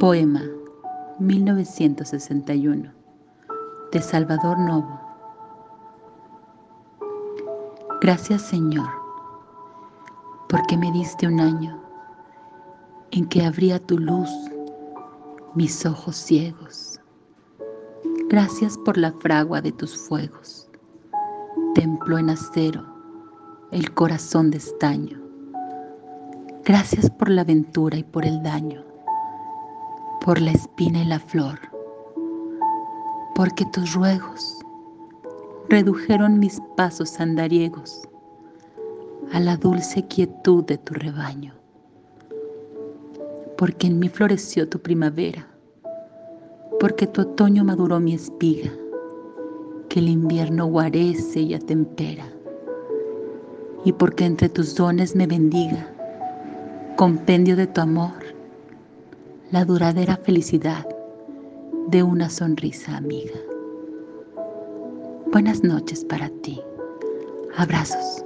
Poema 1961 de Salvador Novo. Gracias Señor, porque me diste un año en que abría tu luz mis ojos ciegos. Gracias por la fragua de tus fuegos, templo en acero, el corazón de estaño. Gracias por la aventura y por el daño por la espina y la flor, porque tus ruegos redujeron mis pasos andariegos a la dulce quietud de tu rebaño, porque en mí floreció tu primavera, porque tu otoño maduró mi espiga, que el invierno guarece y atempera, y porque entre tus dones me bendiga, compendio de tu amor, la duradera felicidad de una sonrisa amiga. Buenas noches para ti. Abrazos.